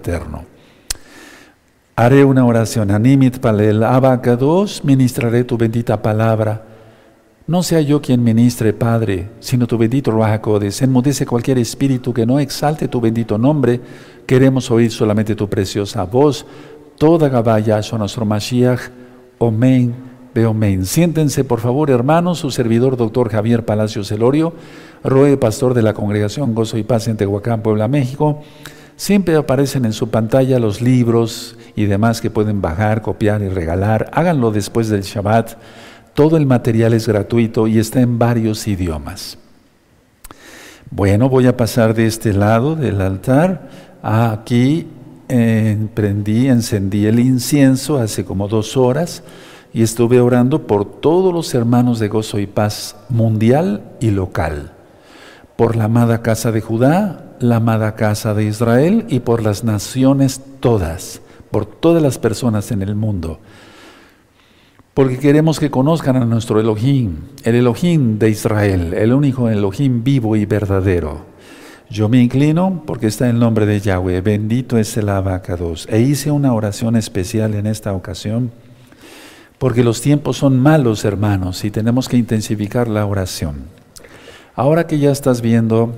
eterno. Haré una oración. Animit palel abacados, ministraré tu bendita palabra. No sea yo quien ministre, Padre, sino tu bendito Ruajacodes. Enmudece cualquier espíritu que no exalte tu bendito nombre. Queremos oír solamente tu preciosa voz. Toda Gabaya, nuestro Mashiach. Omen, Beomen. Siéntense, por favor, hermanos. Su servidor, doctor Javier Palacios Celorio, Roe, pastor de la Congregación Gozo y Paz en Tehuacán, Puebla, México. Siempre aparecen en su pantalla los libros y demás que pueden bajar, copiar y regalar. Háganlo después del Shabbat. Todo el material es gratuito y está en varios idiomas. Bueno, voy a pasar de este lado del altar. Aquí eh, prendí, encendí el incienso hace como dos horas y estuve orando por todos los hermanos de gozo y paz mundial y local, por la amada casa de Judá, la amada casa de Israel y por las naciones todas, por todas las personas en el mundo. Porque queremos que conozcan a nuestro Elohim, el Elohim de Israel, el único Elohim vivo y verdadero. Yo me inclino porque está el nombre de Yahweh, bendito es el abacados. E hice una oración especial en esta ocasión porque los tiempos son malos, hermanos, y tenemos que intensificar la oración. Ahora que ya estás viendo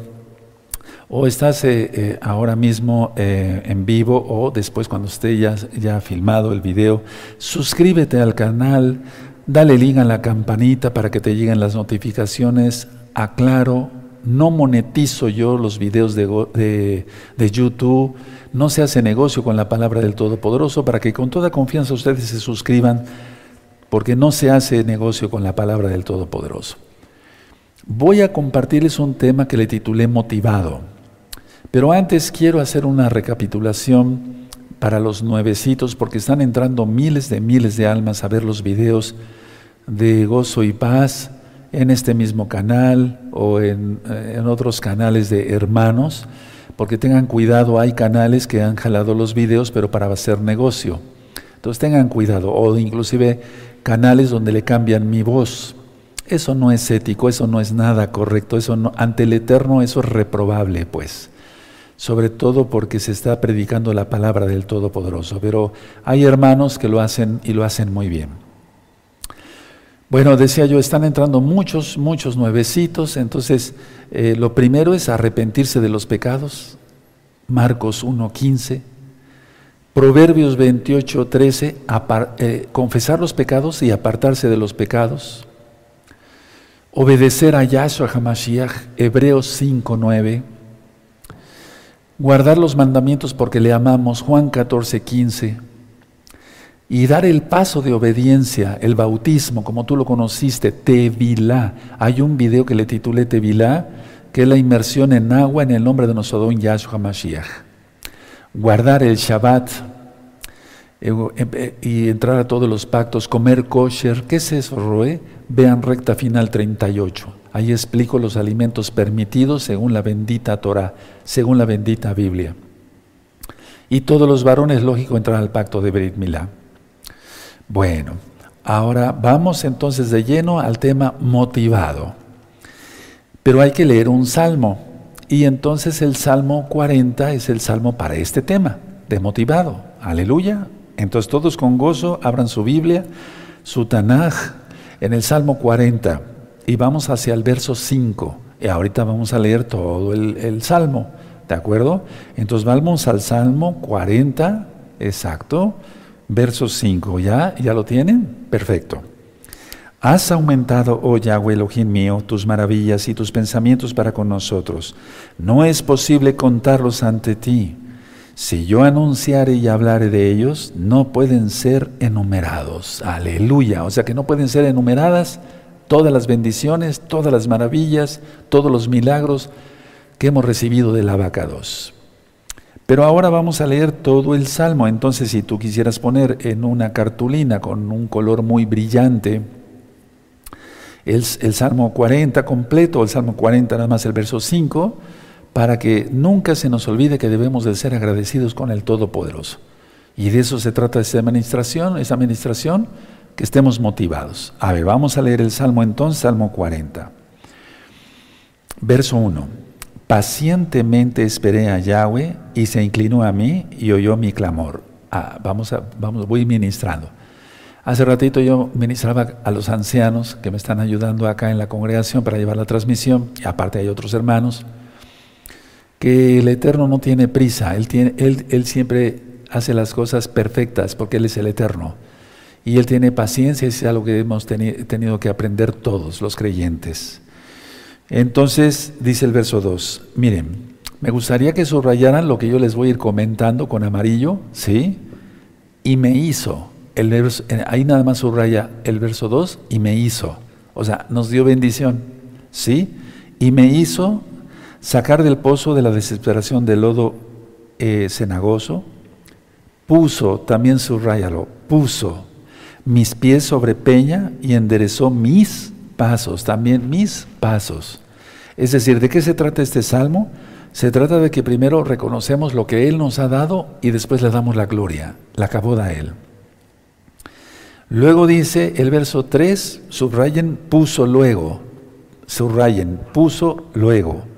o estás eh, eh, ahora mismo eh, en vivo o después cuando esté ya, filmado el video, suscríbete al canal, dale link a la campanita para que te lleguen las notificaciones. Aclaro, no monetizo yo los videos de, de, YouTube, no se hace negocio con la palabra del Todopoderoso para que con toda confianza ustedes se suscriban, porque no se hace negocio con la palabra del Todopoderoso. Voy a compartirles un tema que le titulé Motivado. Pero antes quiero hacer una recapitulación para los nuevecitos, porque están entrando miles de miles de almas a ver los videos de gozo y paz en este mismo canal o en, eh, otros canales de hermanos, porque tengan cuidado, hay canales que han jalado los videos, pero para hacer negocio. Entonces tengan cuidado, o inclusive canales donde le cambian mi voz. Eso no es ético, eso no es nada correcto, eso no, ante el Eterno eso es reprobable, pues. Sobre todo porque se está predicando la palabra del Todopoderoso. Pero hay hermanos que lo hacen y lo hacen muy bien. Bueno, decía yo, están entrando muchos, muchos nuevecitos, entonces eh, lo primero es arrepentirse de los pecados, Marcos 1.15, Proverbios 28.13, eh, confesar los pecados y apartarse de los pecados, obedecer a Yahshua HaMashiach, Hebreos 5.9, guardar los mandamientos porque le amamos, Juan 14, 15, y dar el paso de obediencia, el bautismo, como tú lo conociste, Tevilá. Hay un video que le titulé Tevilá, que es la inmersión en agua en el nombre de nuestro don Yahshua Mashiach. Guardar el Shabbat y entrar a todos los pactos, comer kosher. ¿Qué es eso, Roe? Vean recta final 38. Ahí explico los alimentos permitidos según la bendita Torah, según la bendita Biblia. Y todos los varones, lógico, entran al pacto de Brit Milá. Bueno, ahora vamos entonces de lleno al tema motivado. Pero hay que leer un salmo. Y entonces el salmo 40 es el salmo para este tema, de motivado. Aleluya. Entonces todos con gozo abran su Biblia, su Tanaj, en el salmo 40 y vamos hacia el verso 5. Y ahorita vamos a leer todo el, salmo, ¿de acuerdo? Entonces vamos al salmo 40, exacto, verso 5. ¿Ya? ¿Ya lo tienen? Perfecto. Has aumentado, oh Yahweh Elohim mío, tus maravillas y tus pensamientos para con nosotros. No es posible contarlos ante ti. Si yo anunciare y hablare de ellos, no pueden ser enumerados. Aleluya. O sea que no pueden ser enumeradas todas las bendiciones, todas las maravillas, todos los milagros que hemos recibido del abacados. Pero ahora vamos a leer todo el salmo. Entonces, si tú quisieras poner en una cartulina con un color muy brillante el, salmo 40 completo, el salmo 40 nada más el verso 5, para que nunca se nos olvide que debemos de ser agradecidos con el Todopoderoso. Y de eso se trata esta administración, esa administración que estemos motivados. A ver, vamos a leer el Salmo entonces, Salmo 40. Verso 1. Pacientemente esperé a Yahweh y se inclinó a mí y oyó mi clamor. Ah, vamos a, vamos, voy ministrando. Hace ratito yo ministraba a los ancianos que me están ayudando acá en la congregación para llevar la transmisión, y aparte hay otros hermanos, que el Eterno no tiene prisa, Él, tiene, él, él siempre hace las cosas perfectas porque Él es el Eterno. Y Él tiene paciencia, es algo que hemos tenido que aprender todos los creyentes. Entonces dice el verso 2, miren, me gustaría que subrayaran lo que yo les voy a ir comentando con amarillo, ¿sí? Y me hizo, el verso, eh, ahí nada más subraya el verso 2, y me hizo, o sea, nos dio bendición, ¿sí? Y me hizo sacar del pozo de la desesperación del lodo eh, cenagoso, puso, también subrayalo, puso mis pies sobre peña y enderezó mis pasos, también mis pasos. Es decir, ¿de qué se trata este salmo? Se trata de que primero reconocemos lo que Él nos ha dado y después le damos la gloria, la caboda a Él. Luego dice el verso 3, subrayen, puso luego, subrayen, puso luego.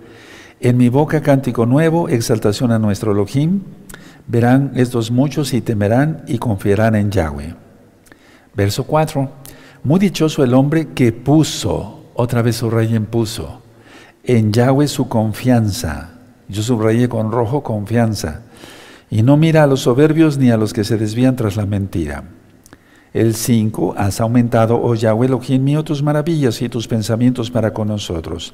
En mi boca cántico nuevo, exaltación a nuestro Elohim, verán estos muchos y temerán y confiarán en Yahweh. Verso 4. Muy dichoso el hombre que puso, otra vez subrayen puso, en Yahweh su confianza. Yo subrayé con rojo confianza. Y no mira a los soberbios ni a los que se desvían tras la mentira. El 5. Has aumentado, oh Yahweh Elohim mío, tus maravillas y tus pensamientos para con nosotros.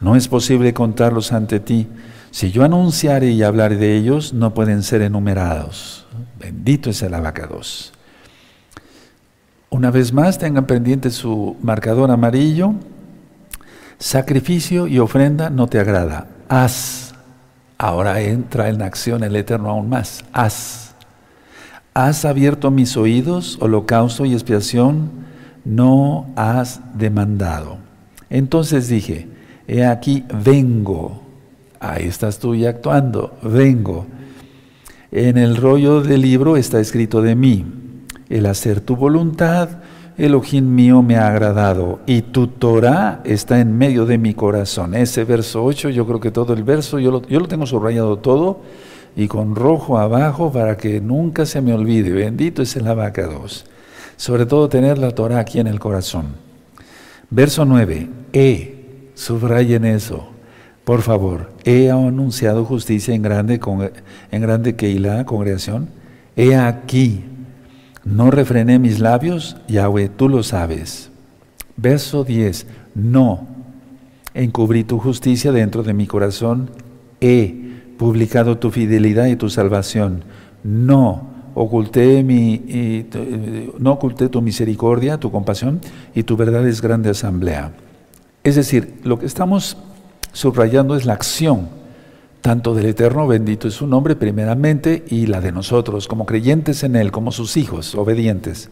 No es posible contarlos ante ti. Si yo anunciare y hablaré de ellos, no pueden ser enumerados. Bendito es el abacados. Una vez más, tengan pendiente su marcador amarillo. Sacrificio y ofrenda no te agrada. Haz. Ahora entra en acción el Eterno aún más. Haz. Has abierto mis oídos, holocausto y expiación no has demandado. Entonces dije, he aquí, vengo. Ahí estás tú ya actuando, vengo. En el rollo del libro está escrito de mí el hacer tu voluntad, Elohim mío me ha agradado y tu Torah está en medio de mi corazón. Ese verso 8, yo creo que todo el verso, yo lo tengo subrayado todo y con rojo abajo para que nunca se me olvide. Bendito es el abacados. Sobre todo tener la Torah aquí en el corazón. Verso 9, he, subrayen eso. Por favor, he anunciado justicia en grande, en grande Keilah, congregación. He aquí, no refrené mis labios, Yahweh, tú lo sabes. Verso 10. No encubrí tu justicia dentro de mi corazón. He publicado tu fidelidad y tu salvación. No oculté, mi, no oculté tu misericordia, tu compasión y tu verdad es grande asamblea. Es decir, lo que estamos subrayando es la acción tanto del Eterno, bendito es su nombre primeramente, y la de nosotros, como creyentes en Él, como sus hijos, obedientes.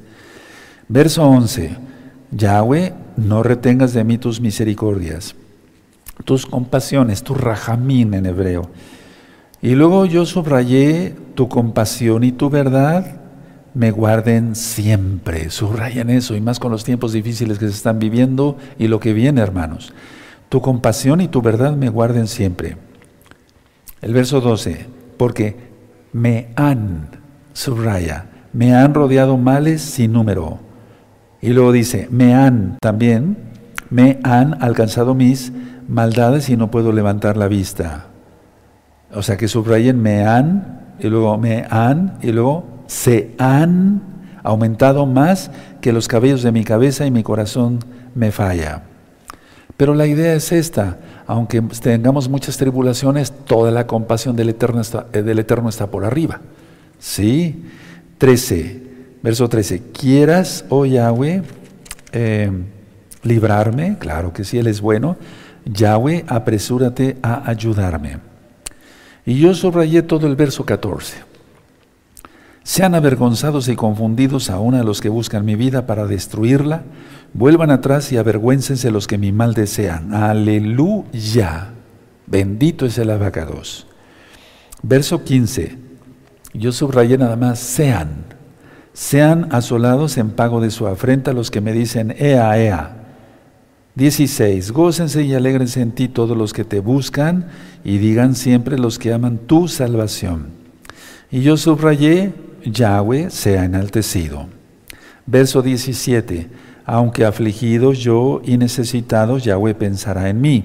Verso 11, Yahweh, no retengas de mí tus misericordias, tus compasiones, tu rajamín en hebreo. Y luego yo subrayé tu compasión y tu verdad me guarden siempre. Subrayen eso, y más con los tiempos difíciles que se están viviendo y lo que viene, hermanos. Tu compasión y tu verdad me guarden siempre. El verso 12, porque me han, subraya, me han rodeado males sin número. Y luego dice, me han también, me han alcanzado mis maldades y no puedo levantar la vista. O sea que subrayen me han, y luego me han, y luego se han aumentado más que los cabellos de mi cabeza y mi corazón me falla. Pero la idea es esta, aunque tengamos muchas tribulaciones, toda la compasión del Eterno está, eh, por arriba. ¿Sí? 13, verso 13. ¿Quieras, oh Yahweh, eh, librarme? Claro que sí, Él es bueno. Yahweh, apresúrate a ayudarme. Y yo subrayé todo el verso 14. Sean avergonzados y confundidos aún a los que buscan mi vida para destruirla, Vuelvan atrás y avergüéncense los que mi mal desean. Aleluya. Bendito es el abacados. Verso 15. Yo subrayé nada más, sean. Sean asolados en pago de su afrenta los que me dicen, ea, ea. 16. Gócense y alegrense en ti todos los que te buscan y digan siempre los que aman tu salvación. Y yo subrayé, Yahweh sea enaltecido. Verso 17. Aunque afligido yo y necesitado, Yahweh pensará en mí.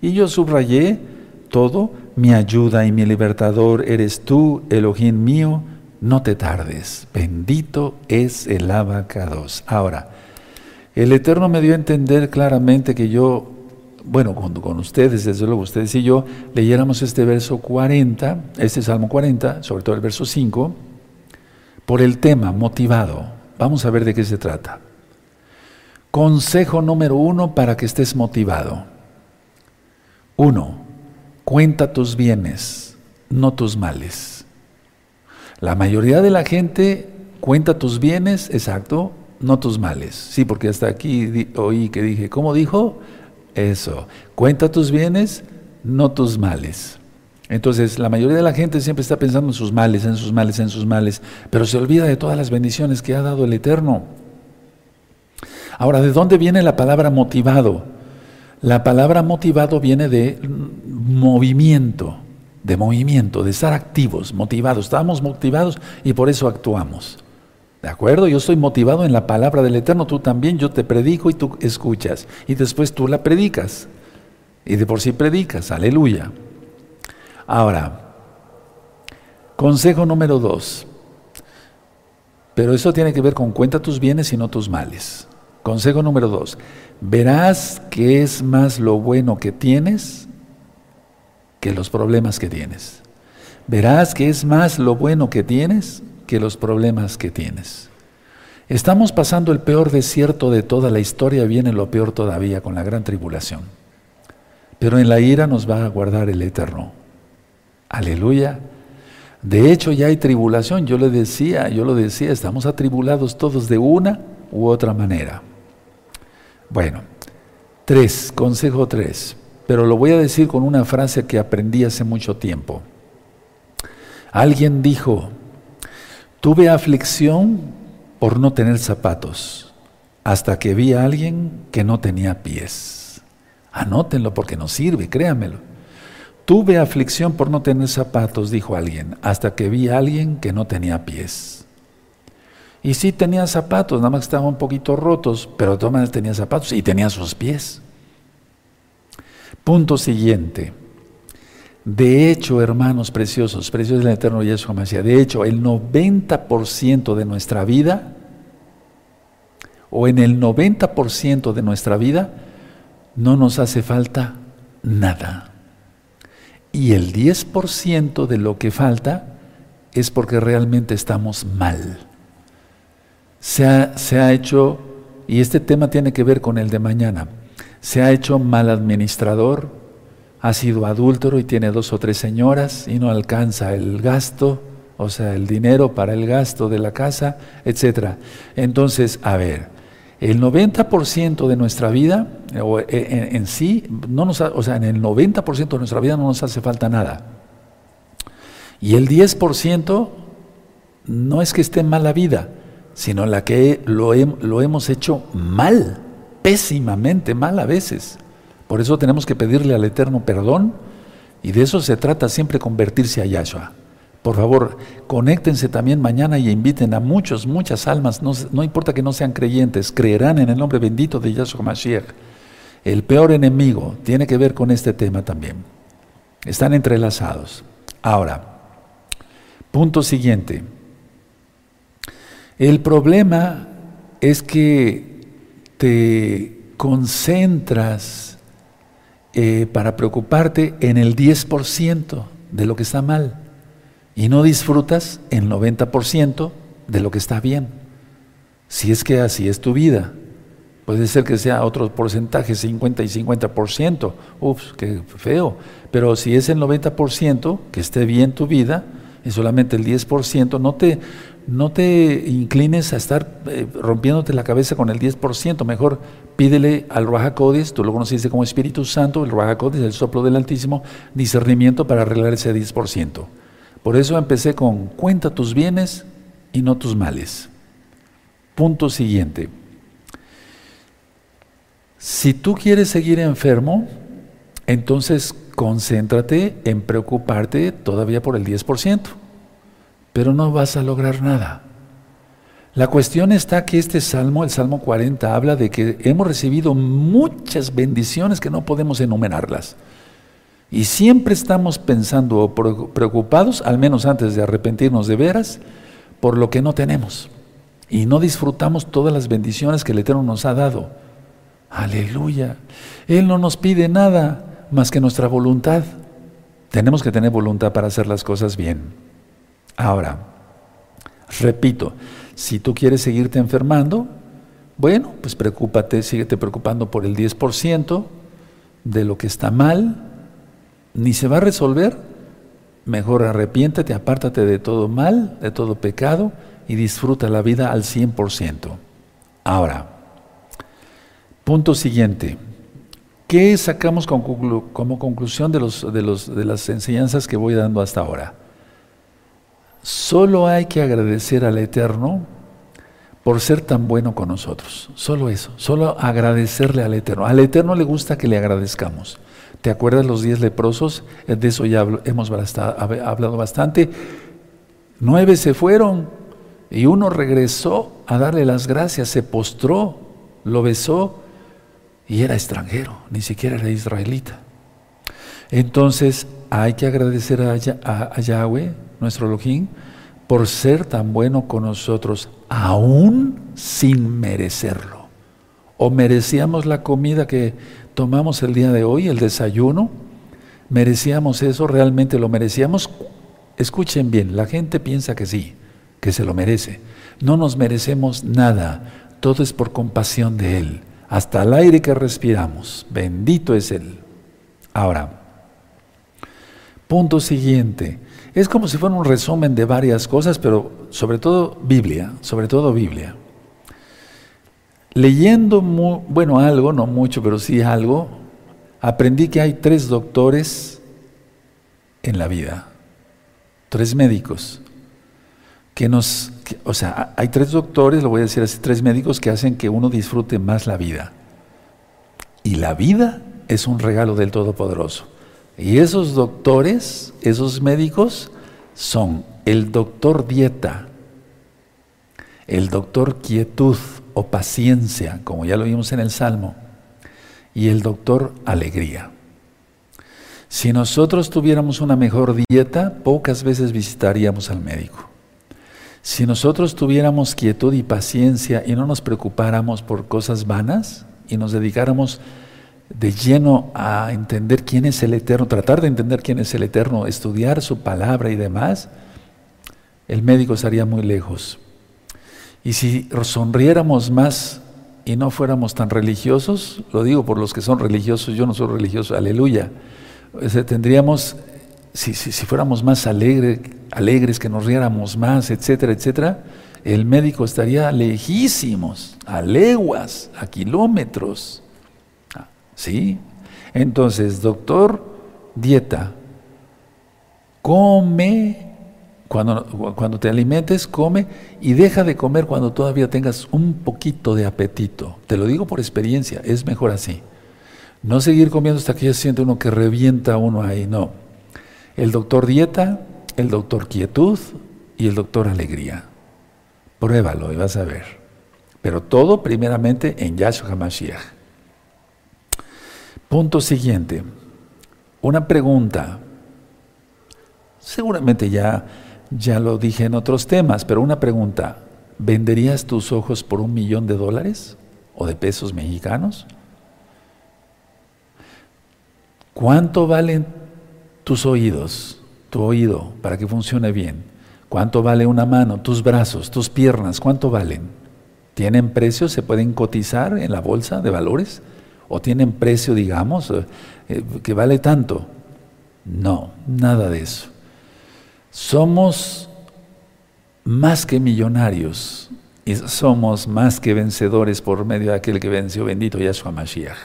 Y yo subrayé todo, mi ayuda y mi libertador eres tú, Elohim mío, no te tardes. Bendito es el abacados. Ahora, el Eterno me dio a entender claramente que yo, bueno, con, con ustedes, desde luego ustedes y yo, leyéramos este verso 40, este Salmo 40, sobre todo el verso 5, por el tema motivado. Vamos a ver de qué se trata. Consejo número uno para que estés motivado. Uno, cuenta tus bienes, no tus males. La mayoría de la gente cuenta tus bienes, exacto, no tus males. Sí, porque hasta aquí oí que dije, ¿cómo dijo? Eso, cuenta tus bienes, no tus males. Entonces, la mayoría de la gente siempre está pensando en sus males, en sus males, en sus males, pero se olvida de todas las bendiciones que ha dado el Eterno. Ahora, ¿de dónde viene la palabra motivado? La palabra motivado viene de movimiento, de movimiento, de estar activos, motivados. Estamos motivados y por eso actuamos. ¿De acuerdo? Yo estoy motivado en la palabra del Eterno, tú también, yo te predico y tú escuchas. Y después tú la predicas. Y de por sí predicas, aleluya. Ahora, consejo número dos. Pero eso tiene que ver con cuenta tus bienes y no tus males. Consejo número dos, verás que es más lo bueno que tienes que los problemas que tienes. Verás que es más lo bueno que tienes que los problemas que tienes. Estamos pasando el peor desierto de toda la historia, viene lo peor todavía con la gran tribulación. Pero en la ira nos va a guardar el eterno. Aleluya. De hecho ya hay tribulación, yo le decía, yo lo decía, estamos atribulados todos de una u otra manera. Bueno, tres, consejo tres, pero lo voy a decir con una frase que aprendí hace mucho tiempo. Alguien dijo, tuve aflicción por no tener zapatos, hasta que vi a alguien que no tenía pies. Anótenlo porque nos sirve, créanmelo. Tuve aflicción por no tener zapatos, dijo alguien, hasta que vi a alguien que no tenía pies. Y sí tenía zapatos, nada más estaban un poquito rotos, pero de todas maneras tenía zapatos y tenía sus pies. Punto siguiente. De hecho, hermanos preciosos, preciosos del Eterno Yeshua Mashiach, de hecho, el 90% de nuestra vida, o en el 90% de nuestra vida, no nos hace falta nada. Y el 10% de lo que falta es porque realmente estamos mal se ha, hecho, y este tema tiene que ver con el de mañana, se ha hecho mal administrador, ha sido adúltero y tiene dos o tres señoras y no alcanza el gasto, o sea, el dinero para el gasto de la casa, etc. Entonces, a ver, el 90% de nuestra vida, o e, en, sí, no nos, o sea, en el 90% de nuestra vida no nos hace falta nada. Y el 10% no es que esté en mala vida, sino la que lo, lo hemos hecho mal, pésimamente mal a veces. Por eso tenemos que pedirle al Eterno perdón y de eso se trata siempre convertirse a Yahshua. Por favor, conéctense también mañana y inviten a muchos, muchas almas, no, no, importa que no sean creyentes, creerán en el nombre bendito de Yahshua Mashiach. El peor enemigo tiene que ver con este tema también. Están entrelazados. Ahora, punto siguiente. El problema es que te concentras eh, para preocuparte en el 10% de lo que está mal y no disfrutas el 90% de lo que está bien. Si es que así es tu vida. Puede ser que sea otro porcentaje, 50 y 50%. Ups, qué feo. Pero si es el 90%, que esté bien tu vida, y solamente el 10%, no te, no te inclines a estar eh, rompiéndote la cabeza con el 10%, mejor pídele al Ruach tú lo conoces como Espíritu Santo, el Ruach el soplo del Altísimo, discernimiento para arreglar ese 10%. Por eso empecé con cuenta tus bienes y no tus males. Punto siguiente. Si tú quieres seguir enfermo, entonces concéntrate en preocuparte todavía por el 10%, pero no vas a lograr nada. La cuestión está que este salmo, el Salmo 40, habla de que hemos recibido muchas bendiciones que no podemos enumerarlas. Y siempre estamos pensando o preocupados, al menos antes de arrepentirnos de veras, por lo que no tenemos. Y no disfrutamos todas las bendiciones que el Eterno nos ha dado. Aleluya. Él no nos pide nada más que nuestra voluntad. Tenemos que tener voluntad para hacer las cosas bien. Ahora, repito, si tú quieres seguirte enfermando, bueno, pues preocúpate, síguete preocupando por el 10% de lo que está mal, ni se va a resolver. Mejor arrepiéntate, apártate de todo mal, de todo pecado y disfruta la vida al 100%. Ahora, Punto siguiente. ¿Qué sacamos como conclusión de, los, de, los, de las enseñanzas que voy dando hasta ahora? Solo hay que agradecer al Eterno por ser tan bueno con nosotros. Solo eso, solo agradecerle al Eterno. Al Eterno le gusta que le agradezcamos. ¿Te acuerdas los diez leprosos? Eh, de eso ya hemos hablado bastante. Nueve se fueron y uno regresó a darle las gracias, se postró, lo besó y era extranjero, ni siquiera era israelita. Entonces hay que agradecer a, Yahweh, nuestro Elohim, por ser tan bueno con nosotros, aún sin merecerlo. ¿O merecíamos la comida que tomamos el día de hoy, el desayuno? ¿Merecíamos eso? ¿Realmente lo merecíamos? Escuchen bien, la gente piensa que sí, que se lo merece. No nos merecemos nada, todo es por compasión de Él hasta el aire que respiramos. Bendito es Él. Ahora, punto siguiente. Es como si fuera un resumen de varias cosas, pero sobre todo Biblia, sobre todo Biblia. Leyendo, bueno, algo, no mucho, pero sí algo, aprendí que hay tres doctores en la vida, tres médicos, que nos o sea, hay tres doctores, lo voy a decir así, tres médicos que hacen que uno disfrute más la vida. Y la vida es un regalo del Todopoderoso. Y esos doctores, esos médicos, son el doctor dieta, el doctor quietud o paciencia, como ya lo vimos en el Salmo, y el doctor alegría. Si nosotros tuviéramos una mejor dieta, pocas veces visitaríamos al médico. Si nosotros tuviéramos quietud y paciencia y no nos preocupáramos por cosas vanas y nos dedicáramos de lleno a entender quién es el Eterno, tratar de entender quién es el Eterno, estudiar su palabra y demás, el médico estaría muy lejos. Y si sonriéramos más y no fuéramos tan religiosos, lo digo por los que son religiosos, yo no soy religioso, aleluya, tendríamos si, fuéramos más alegres, que nos riéramos más, etcétera, etcétera, el médico estaría lejísimos, a leguas, a kilómetros. ¿Sí? Entonces, doctor, dieta. Come, cuando, cuando te alimentes, come y deja de comer cuando todavía tengas un poquito de apetito. Te lo digo por experiencia, es mejor así. No seguir comiendo hasta que ya siente uno que revienta uno ahí, no el doctor dieta, el doctor quietud y el doctor alegría. Pruébalo y vas a ver. Pero todo primeramente en Yahshua HaMashiach. Punto siguiente. Una pregunta. Seguramente ya, ya lo dije en otros temas, pero una pregunta. ¿Venderías tus ojos por un millón de dólares o de pesos mexicanos? ¿Cuánto valen tus oídos, tu oído, para que funcione bien. ¿Cuánto vale una mano? Tus brazos, tus piernas, ¿cuánto valen? ¿Tienen precio? ¿Se pueden cotizar en la bolsa de valores? ¿O tienen precio, digamos, eh, eh, que vale tanto? No, nada de eso. Somos más que millonarios y somos más que vencedores por medio de aquel que venció, bendito Yahshua Mashiach.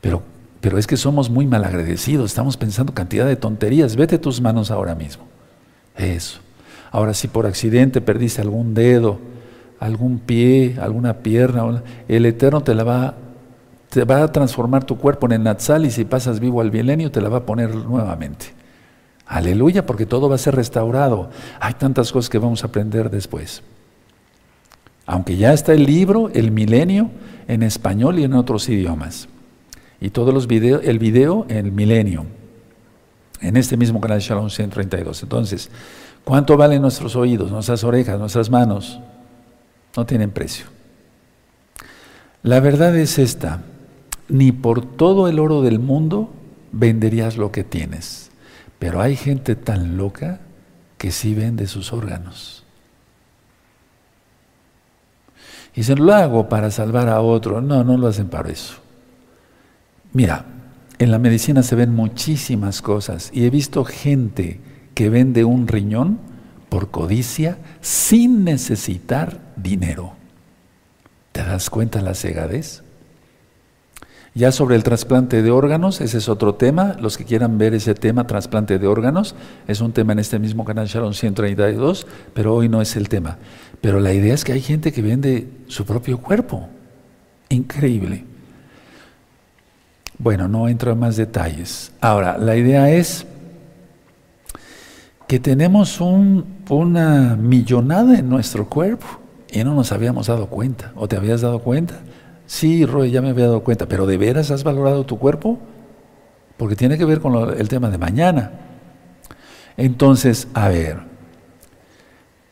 Pero pero es que somos muy malagradecidos, estamos pensando cantidad de tonterías. Vete tus manos ahora mismo. Eso. Ahora, si por accidente perdiste algún dedo, algún pie, alguna pierna, el Eterno te la va, Te va a transformar tu cuerpo en el Natsal y si pasas vivo al milenio te la va a poner nuevamente. Aleluya, porque todo va a ser restaurado. Hay tantas cosas que vamos a aprender después. Aunque ya está el libro, el milenio, en español y en otros idiomas. Y todos los videos, el video, el milenio. En este mismo canal Shalom 132. Entonces, ¿cuánto valen nuestros oídos, nuestras orejas, nuestras manos? No tienen precio. La verdad es esta, ni por todo el oro del mundo venderías lo que tienes. Pero hay gente tan loca que sí vende sus órganos. Y se lo hago para salvar a otro. No, no lo hacen para eso. Mira, en la medicina se ven muchísimas cosas y he visto gente que vende un riñón por codicia sin necesitar dinero. ¿Te das cuenta la cegadez? Ya sobre el trasplante de órganos, ese es otro tema. Los que quieran ver ese tema, trasplante de órganos, es un tema en este mismo canal Sharon 132, pero hoy no es el tema. Pero la idea es que hay gente que vende su propio cuerpo. Increíble. Bueno, no entro en más detalles. Ahora, la idea es que tenemos una millonada en nuestro cuerpo y no nos habíamos dado cuenta. ¿O te habías dado cuenta? Sí, Roy, ya me había dado cuenta, pero ¿de veras has valorado tu cuerpo? Porque tiene que ver con el tema de mañana. Entonces, a ver,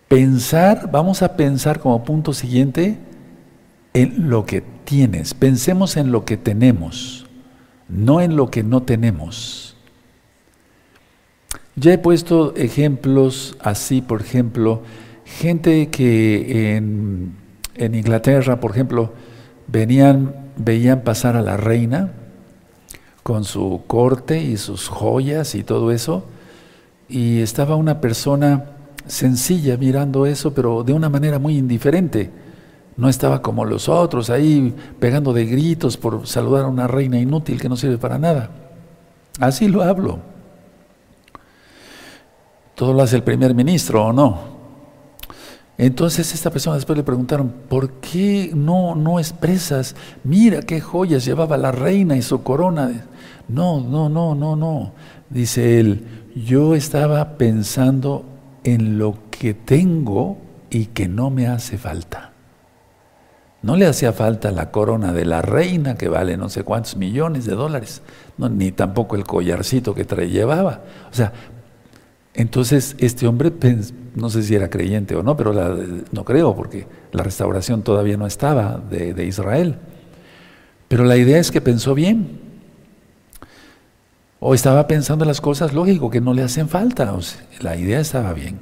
pensar, vamos a pensar como punto siguiente en lo que tienes. Pensemos en lo que tenemos, no en lo que no tenemos. Ya he puesto ejemplos así, por ejemplo, gente que en, en Inglaterra, por ejemplo, venían, veían pasar a la reina con su corte y sus joyas y todo eso, y estaba una persona sencilla mirando eso, pero de una manera muy indiferente. No estaba como los otros ahí pegando de gritos por saludar a una reina inútil que no sirve para nada. Así lo hablo. Todo lo hace el primer ministro o no. Entonces esta persona después le preguntaron, ¿por qué no, no expresas? Mira qué joyas llevaba la reina y su corona. No, no, no, no, no. Dice él, yo estaba pensando en lo que tengo y que no me hace falta. No le hacía falta la corona de la reina que vale no sé cuántos millones de dólares, ni tampoco el collarcito que trae, llevaba. O sea, entonces este hombre no sé si era creyente o no, pero no creo, porque la restauración todavía no estaba de, Israel. Pero la idea es que pensó bien. O estaba pensando las cosas, lógico, que no le hacen falta. la idea estaba bien.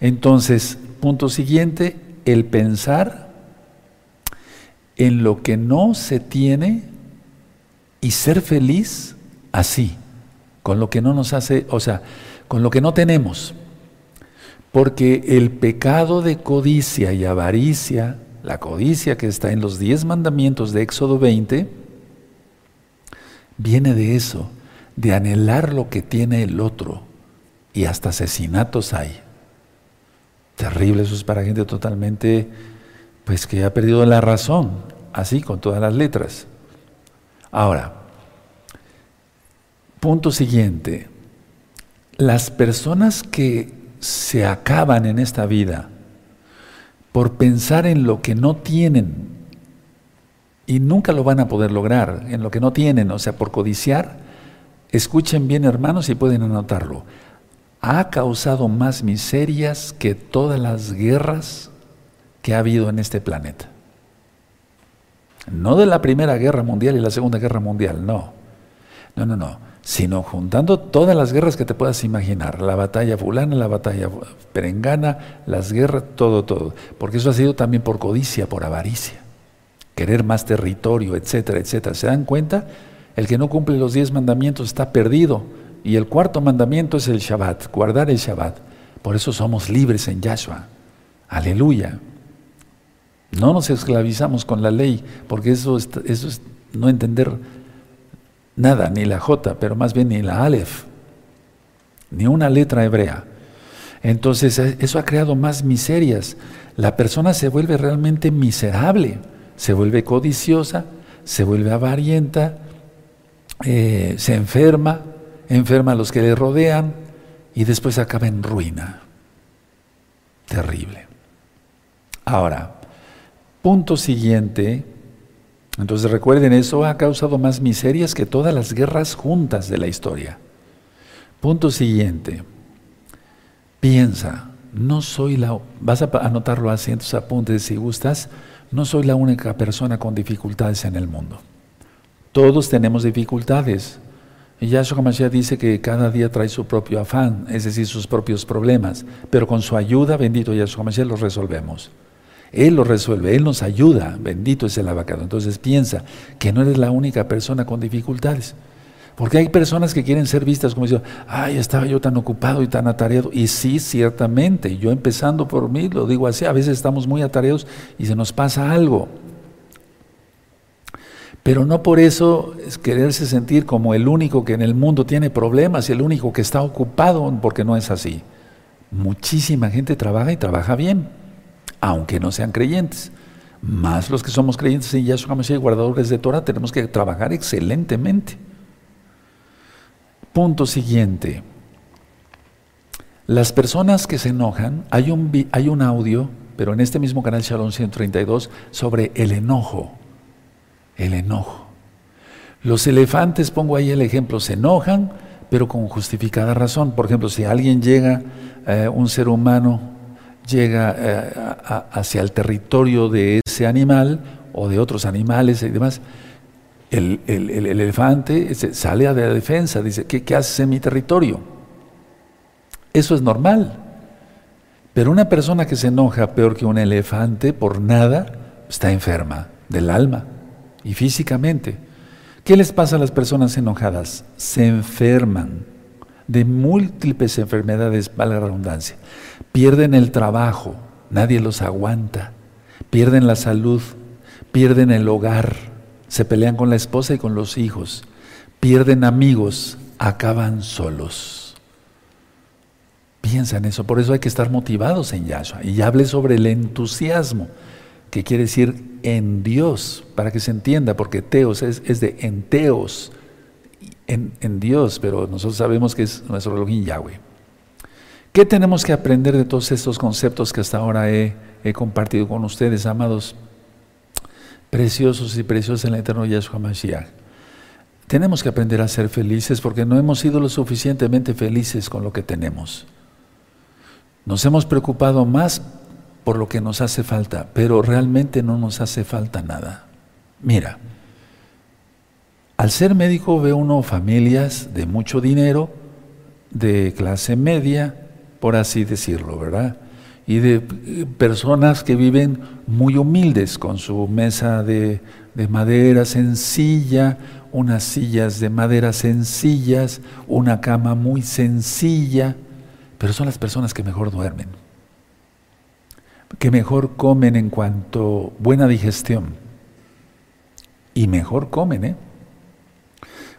Entonces, punto siguiente, el pensar en lo que no se tiene y ser feliz así, con lo que no nos hace, o sea, con lo que no tenemos. Porque el pecado de codicia y avaricia, la codicia que está en los diez mandamientos de Éxodo 20, viene de eso, de anhelar lo que tiene el otro. Y hasta asesinatos hay. Terrible, eso es para gente totalmente, pues que ha perdido la razón, así con todas las letras. Ahora, punto siguiente, las personas que se acaban en esta vida por pensar en lo que no tienen y nunca lo van a poder lograr, en lo que no tienen, o sea, por codiciar, escuchen bien hermanos y pueden anotarlo, ha causado más miserias que todas las guerras que ha habido en este planeta. No de la Primera Guerra Mundial y la Segunda Guerra Mundial, no. No, no, no sino juntando todas las guerras que te puedas imaginar, la batalla fulana, la batalla perengana, las guerras, todo, todo, porque eso ha sido también por codicia, por avaricia, querer más territorio, etcétera, etcétera. ¿Se dan cuenta? El que no cumple los diez mandamientos está perdido, y el cuarto mandamiento es el Shabbat, guardar el Shabbat. Por eso somos libres en Yahshua. Aleluya. No nos esclavizamos con la ley, porque eso es, eso es no entender nada, ni la J, pero más bien ni la Aleph, ni una letra hebrea. Entonces eh, eso ha creado más miserias. La persona se vuelve realmente miserable, se vuelve codiciosa, se vuelve avarienta, eh, se enferma, enferma a los que le rodean y después acaba en ruina. Terrible. Ahora, punto siguiente. Entonces recuerden, eso ha causado más miserias que todas las guerras juntas de la historia. Punto siguiente. Piensa, no soy la... Vas a anotarlo así en apuntes si gustas. No soy la única persona con dificultades en el mundo. Todos tenemos dificultades. Y Yahshua HaMashiach dice que cada día trae su propio afán, es decir, sus propios problemas. Pero con su ayuda, bendito Yahshua HaMashiach, los resolvemos. Él lo resuelve, Él nos ayuda, bendito es el abacado. Entonces piensa que no eres la única persona con dificultades. Porque hay personas que quieren ser vistas como diciendo, ay, estaba yo tan ocupado y tan atareado. Y sí, ciertamente, yo empezando por mí, lo digo así, a veces estamos muy atareados y se nos pasa algo. Pero no por eso es quererse sentir como el único que en el mundo tiene problemas y el único que está ocupado, porque no es así. Muchísima gente trabaja y trabaja bien, aunque no sean creyentes. Más los que somos creyentes en Yahshua Mashiach y guardadores de Torah, tenemos que trabajar excelentemente. Punto siguiente. Las personas que se enojan, hay un, audio, pero en este mismo canal Shalom 132, sobre el enojo. El enojo. Los elefantes, pongo ahí el ejemplo, se enojan, pero con justificada razón. Por ejemplo, si alguien llega, eh, un ser humano llega eh, hacia el territorio de ese animal o de otros animales y demás, el, elefante sale a la defensa, dice, ¿qué, ¿qué haces en mi territorio? Eso es normal. Pero una persona que se enoja peor que un elefante por nada, está enferma del alma y físicamente. ¿Qué les pasa a las personas enojadas? Se enferman de múltiples enfermedades, vale la redundancia. Pierden el trabajo, nadie los aguanta. Pierden la salud, pierden el hogar se pelean con la esposa y con los hijos, pierden amigos, acaban solos. Piensa en eso, por eso hay que estar motivados en Yahshua. Y hable sobre el entusiasmo, que quiere decir en Dios, para que se entienda, porque teos es, de enteos, en, Dios, pero nosotros sabemos que es nuestro login Yahweh. ¿Qué tenemos que aprender de todos estos conceptos que hasta ahora he, he compartido con ustedes, amados? preciosos y preciosos en el eterno Yahshua Mashiach. Tenemos que aprender a ser felices porque no hemos sido lo suficientemente felices con lo que tenemos. Nos hemos preocupado más por lo que nos hace falta, pero realmente no nos hace falta nada. Mira, al ser médico ve uno familias de mucho dinero, de clase media, por así decirlo, ¿verdad? y de eh, personas que viven muy humildes con su mesa de, madera sencilla, unas sillas de madera sencillas, una cama muy sencilla, pero son las personas que mejor duermen, que mejor comen en cuanto buena digestión y mejor comen, ¿eh?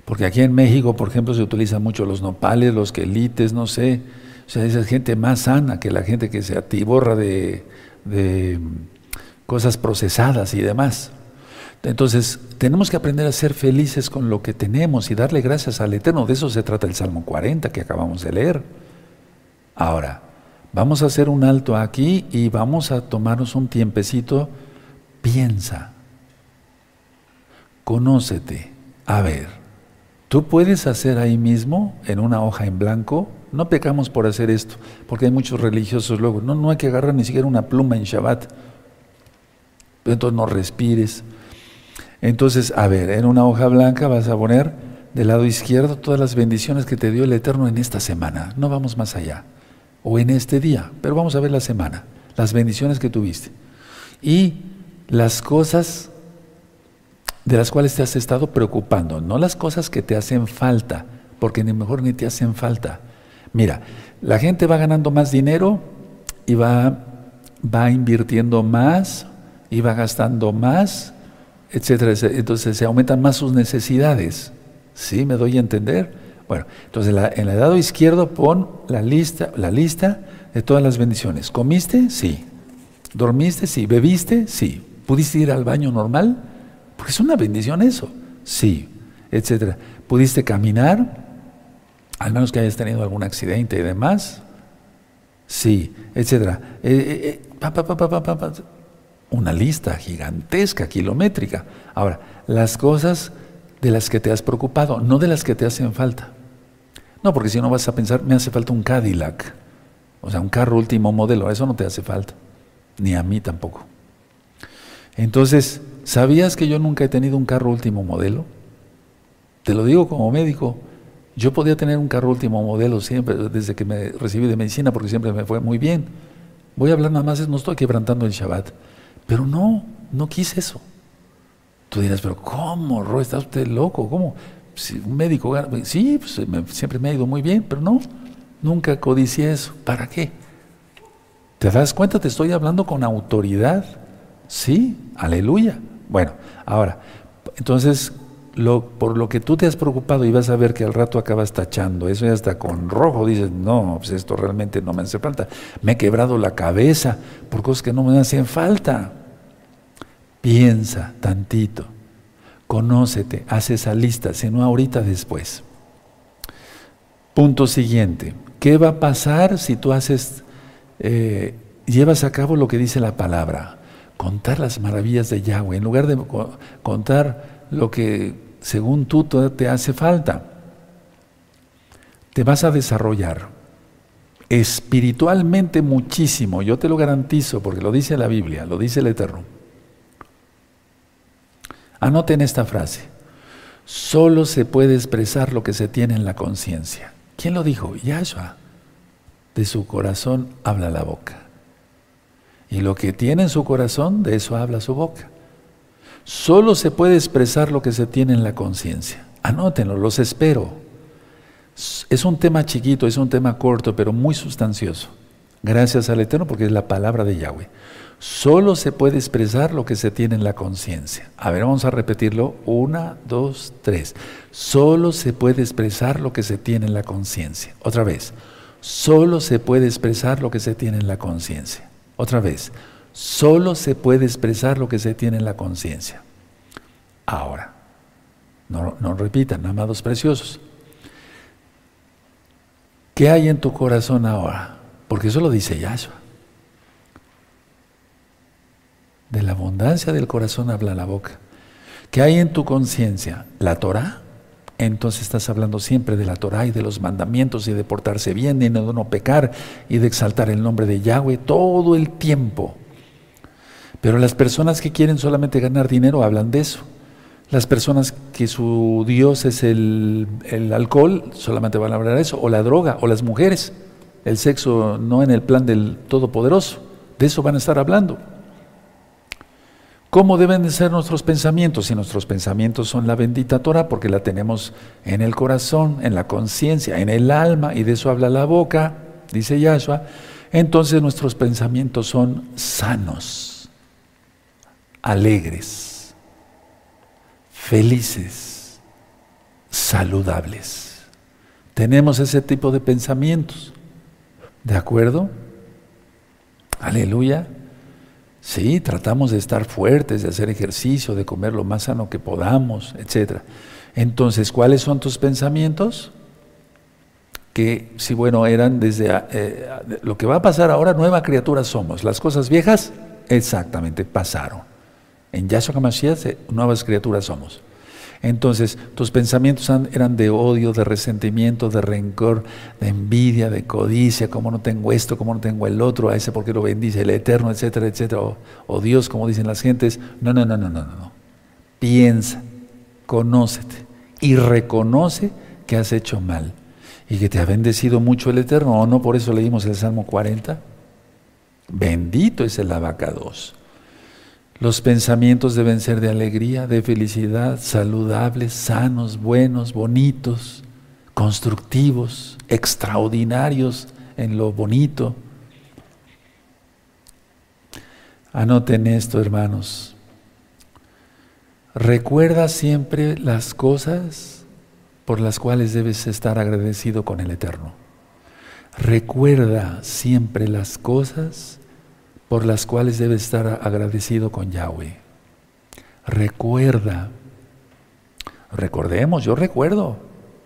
Porque aquí en México, por ejemplo, se utilizan mucho los nopales, los quelites, no sé, o sea, esa gente más sana que la gente que se atiborra de, cosas procesadas y demás. Entonces, tenemos que aprender a ser felices con lo que tenemos y darle gracias al Eterno. De eso se trata el Salmo 40 que acabamos de leer. Ahora, vamos a hacer un alto aquí y vamos a tomarnos un tiempecito. Piensa, conócete. A ver, ¿tú puedes hacer ahí mismo, en una hoja en blanco, no pecamos por hacer esto, porque hay muchos religiosos luego. No, no hay que agarrar ni siquiera una pluma en Shabbat. Entonces no respires. Entonces, a ver, en una hoja blanca vas a poner del lado izquierdo todas las bendiciones que te dio el Eterno en esta semana. No vamos más allá. O en este día, pero vamos a ver la semana. Las bendiciones que tuviste. Y las cosas de las cuales te has estado preocupando, no las cosas que te hacen falta, porque ni mejor ni te hacen falta Mira, la gente va ganando más dinero y va, va invirtiendo más y va gastando más, etcétera, Entonces se aumentan más sus necesidades. ¿Sí? ¿Me doy a entender? Bueno, entonces en el lado izquierdo pon la lista, la lista de todas las bendiciones. ¿Comiste? Sí. ¿Dormiste? Sí. ¿Bebiste? Sí. ¿Pudiste ir al baño normal? Porque es una bendición eso. Sí, etcétera. ¿Pudiste caminar? Al menos que hayas tenido algún accidente y demás. Sí, etcétera. Una lista gigantesca, kilométrica. Ahora, las cosas de las que te has preocupado, no de las que te hacen falta. No, porque si no vas a pensar, me hace falta un Cadillac, o sea, un carro último modelo, eso no te hace falta, ni a mí tampoco. Entonces, ¿sabías que yo nunca he tenido un carro último modelo? Te lo digo como médico. Yo podía tener un carro último modelo siempre, desde que me recibí de medicina, porque siempre me fue muy bien. Voy a hablar nada más, no estoy quebrantando el Shabbat. Pero no, no quise eso. Tú dirás, pero ¿cómo, Ro? ¿Está usted loco? ¿Cómo? Si un médico, sí, pues, siempre me ha ido muy bien, pero no, nunca codicié eso. ¿Para qué? ¿Te das cuenta? Te estoy hablando con autoridad. Sí, aleluya. Bueno, ahora, entonces, por lo que tú te has preocupado y vas a ver que al rato acabas tachando, eso ya está con rojo, dices, no, pues esto realmente no me hace falta. Me he quebrado la cabeza por cosas que no me hacen falta. Piensa tantito, conócete, haz esa lista, si no ahorita después. Punto siguiente, ¿qué va a pasar si tú haces, eh, llevas a cabo lo que dice la palabra? Contar las maravillas de Yahweh, en lugar de contar lo que según tú te hace falta. Te vas a desarrollar espiritualmente muchísimo, yo te lo garantizo, porque lo dice la Biblia, lo dice el Eterno. Anoten esta frase, solo se puede expresar lo que se tiene en la conciencia. ¿Quién lo dijo? Yahshua. De su corazón habla la boca. Y lo que tiene en su corazón, de eso habla su boca. Solo se puede expresar lo que se tiene en la conciencia. Anótenlo, los espero. Es un tema chiquito, es un tema corto, pero muy sustancioso. Gracias al Eterno porque es la palabra de Yahweh. Solo se puede expresar lo que se tiene en la conciencia. A ver, vamos a repetirlo. Una, dos, tres. Solo se puede expresar lo que se tiene en la conciencia. Otra vez. Solo se puede expresar lo que se tiene en la conciencia. Otra vez. Solo se puede expresar lo que se tiene en la conciencia. Ahora, no, no repitan, amados preciosos. ¿Qué hay en tu corazón ahora? Porque eso lo dice Yahshua. De la abundancia del corazón habla la boca. ¿Qué hay en tu conciencia? ¿La Torah? Entonces estás hablando siempre de la Torah y de los mandamientos y de portarse bien y de no pecar y de exaltar el nombre de Yahweh todo el tiempo. Pero las personas que quieren solamente ganar dinero hablan de eso. Las personas que su Dios es el, alcohol solamente van a hablar de eso, o la droga, o las mujeres, el sexo no en el plan del Todopoderoso. De eso van a estar hablando. ¿Cómo deben de ser nuestros pensamientos? Si nuestros pensamientos son la bendita Torah, porque la tenemos en el corazón, en la conciencia, en el alma, y de eso habla la boca, dice Yahshua, entonces nuestros pensamientos son sanos alegres, felices, saludables. Tenemos ese tipo de pensamientos. ¿De acuerdo? Aleluya. Sí, tratamos de estar fuertes, de hacer ejercicio, de comer lo más sano que podamos, etc. Entonces, ¿cuáles son tus pensamientos? Que si bueno, eran desde eh, lo que va a pasar ahora, nueva criatura somos. Las cosas viejas, exactamente, pasaron. En Yahshua HaMashiach nuevas criaturas somos. Entonces, tus pensamientos eran de odio, de resentimiento, de rencor, de envidia, de codicia, como no tengo esto, como no tengo el otro, a ese porque lo bendice el Eterno, etcétera, etcétera, o, Dios, como dicen las gentes. No, no, no, no, no, no. Piensa, conócete y reconoce que has hecho mal y que te ha bendecido mucho el Eterno, ¿o no? Por eso leímos el Salmo 40. Bendito es el abacados. Los pensamientos deben ser de alegría, de felicidad, saludables, sanos, buenos, bonitos, constructivos, extraordinarios en lo bonito. Anoten esto, hermanos. Recuerda siempre las cosas por las cuales debes estar agradecido con el Eterno. Recuerda siempre las cosas por las cuales debe estar agradecido con Yahweh. recuerda. Recordemos, yo recuerdo,